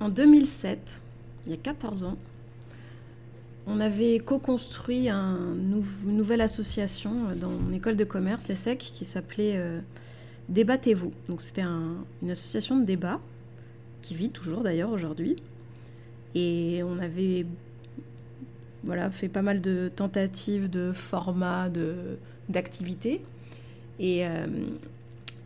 En 2007, il y a 14 ans, on avait co-construit une nouvelle association dans mon école de commerce, l'ESSEC, qui s'appelait euh, Débattez-vous. Donc c'était une association de débat, qui vit toujours d'ailleurs aujourd'hui. Et on avait fait pas mal de tentatives de formats, d'activités. Et euh,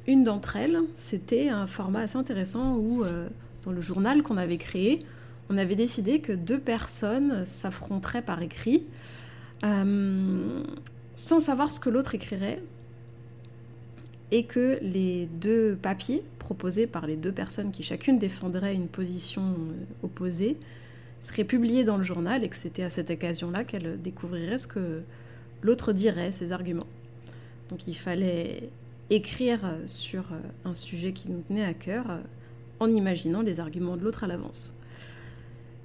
une d'entre elles, c'était un format assez intéressant où, euh, dans le journal qu'on avait créé, on avait décidé que deux personnes s'affronteraient par écrit euh, sans savoir ce que l'autre écrirait et que les deux papiers proposés par les deux personnes qui chacune défendrait une position euh, opposée seraient publiés dans le journal et que c'était à cette occasion-là qu'elle découvrirait ce que l'autre dirait, ses arguments. Donc il fallait écrire sur euh, un sujet qui nous tenait à cœur en imaginant les arguments de l'autre à l'avance.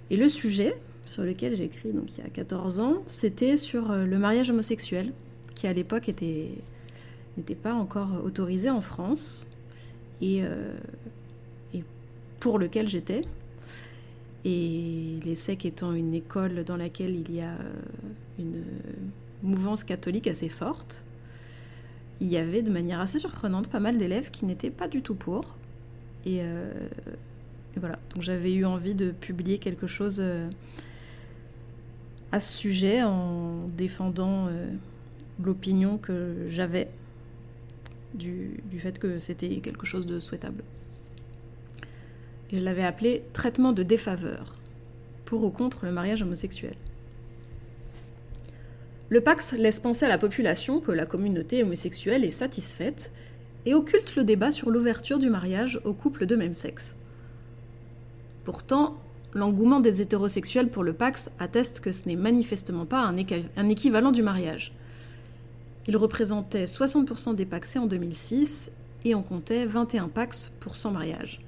Et le sujet sur lequel j'ai écrit donc il y a 14 ans, c'était sur euh, le mariage homosexuel, qui à l'époque n'était pas encore autorisé en France, et, euh, et pour lequel j'étais. Et l'ESSEC étant une école dans laquelle il y a euh, une mouvance catholique assez forte, il y avait de manière assez surprenante pas mal d'élèves qui n'étaient pas du tout pour. Et, et voilà, donc j'avais eu envie de publier quelque chose euh, à ce sujet en défendant euh, l'opinion que j'avais du, du, fait que c'était quelque chose de souhaitable. Et je l'avais appelé traitement de défaveur, pour ou contre le mariage homosexuel. Le Pax laisse penser à la population que la communauté homosexuelle est satisfaite et occulte le débat sur l'ouverture du mariage aux couples de même sexe. Pourtant, l'engouement des hétérosexuels pour le Pax atteste que ce n'est manifestement pas un, équivalent du mariage. Il représentait 60% des Paxés en 2006 et on comptait 21 Pax pour 100 mariages.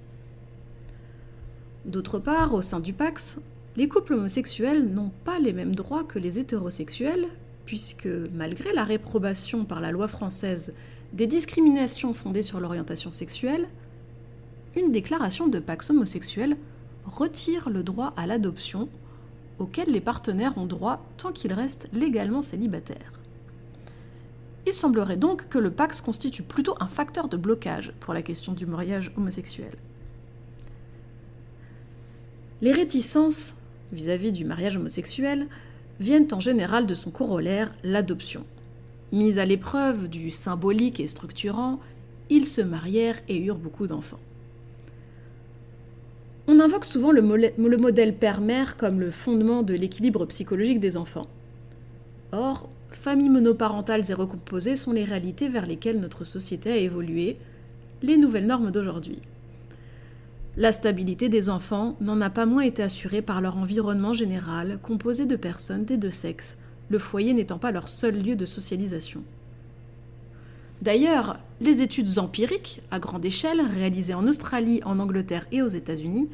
D'autre part, au sein du Pax, les couples homosexuels n'ont pas les mêmes droits que les hétérosexuels, puisque malgré la réprobation par la loi française des discriminations fondées sur l'orientation sexuelle, une déclaration de Pax homosexuel retire le droit à l'adoption auquel les partenaires ont droit tant qu'ils restent légalement célibataires. Il semblerait donc que le Pax constitue plutôt un facteur de blocage pour la question du mariage homosexuel. Les réticences vis-à-vis du mariage homosexuel viennent en général de son corollaire, l'adoption. Mis à l'épreuve du symbolique et structurant, ils se marièrent et eurent beaucoup d'enfants. On invoque souvent le, modèle père-mère comme le fondement de l'équilibre psychologique des enfants. Or, familles monoparentales et recomposées sont les réalités vers lesquelles notre société a évolué, les nouvelles normes d'aujourd'hui. La stabilité des enfants n'en a pas moins été assurée par leur environnement général, composé de personnes des deux sexes, le foyer n'étant pas leur seul lieu de socialisation. D'ailleurs, les études empiriques, à grande échelle, réalisées en Australie, en Angleterre et aux États-Unis,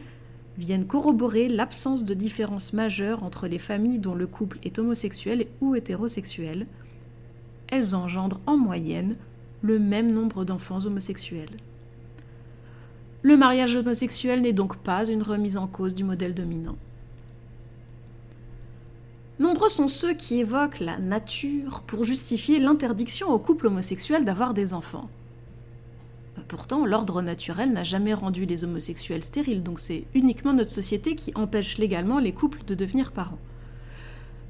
viennent corroborer l'absence de différence majeure entre les familles dont le couple est homosexuel ou hétérosexuel. Elles engendrent en moyenne le même nombre d'enfants homosexuels. Le mariage homosexuel n'est donc pas une remise en cause du modèle dominant. Nombreux sont ceux qui évoquent la nature pour justifier l'interdiction aux couples homosexuels d'avoir des enfants. Pourtant, l'ordre naturel n'a jamais rendu les homosexuels stériles, donc c'est uniquement notre société qui empêche légalement les couples de devenir parents.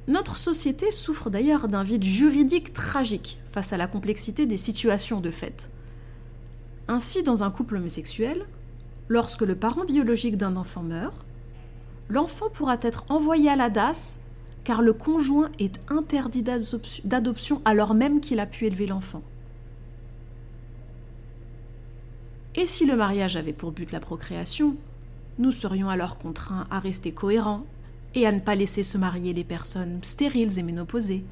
Notre société souffre d'ailleurs d'un vide juridique tragique face à la complexité des situations de fait. Ainsi, dans un couple homosexuel, lorsque le parent biologique d'un enfant meurt, l'enfant pourra être envoyé à la DAS car le conjoint est interdit d'adoption alors même qu'il a pu élever l'enfant. Et si le mariage avait pour but la procréation, nous serions alors contraints à rester cohérents et à ne pas laisser se marier les personnes stériles et ménopausées.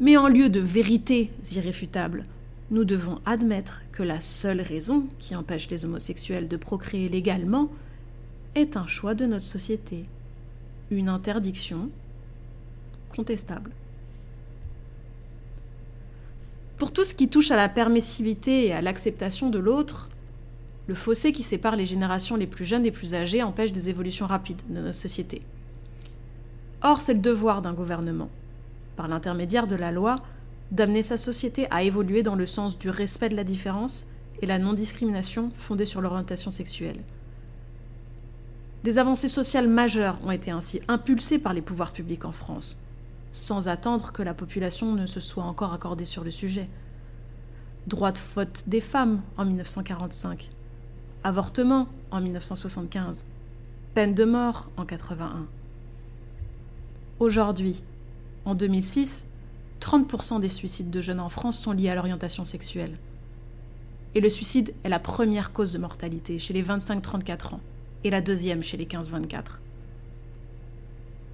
Mais en lieu de vérités irréfutables, nous devons admettre que la seule raison qui empêche les homosexuels de procréer légalement est un choix de notre société une interdiction contestable. Pour tout ce qui touche à la permissivité et à l'acceptation de l'autre, Le fossé qui sépare les générations les plus jeunes des plus âgées empêche des évolutions rapides de notre société. Or, c'est le devoir d'un gouvernement, par l'intermédiaire de la loi, d'amener sa société à évoluer dans le sens du respect de la différence et la non-discrimination fondée sur l'orientation sexuelle. Des avancées sociales majeures ont été ainsi impulsées par les pouvoirs publics en France, sans attendre que la population ne se soit encore accordée sur le sujet. Droit de vote des femmes en 1945, avortement en 1975, peine de mort en 81. Aujourd'hui, en 2006, 30% des suicides de jeunes en France sont liés à l'orientation sexuelle. Et le suicide est la première cause de mortalité chez les 25-34 ans et la deuxième chez les 15-24.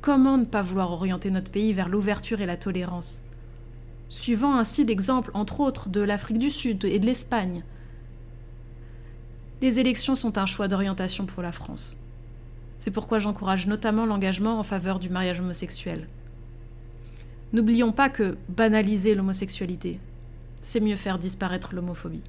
Comment ne pas vouloir orienter notre pays vers l'ouverture et la tolérance? Suivant ainsi l'exemple, entre autres, de l'Afrique du Sud et de l'Espagne. Les élections sont un choix d'orientation pour la France. C'est pourquoi j'encourage notamment l'engagement en faveur du mariage homosexuel. N'oublions pas que banaliser l'homosexualité, c'est mieux faire disparaître l'homophobie.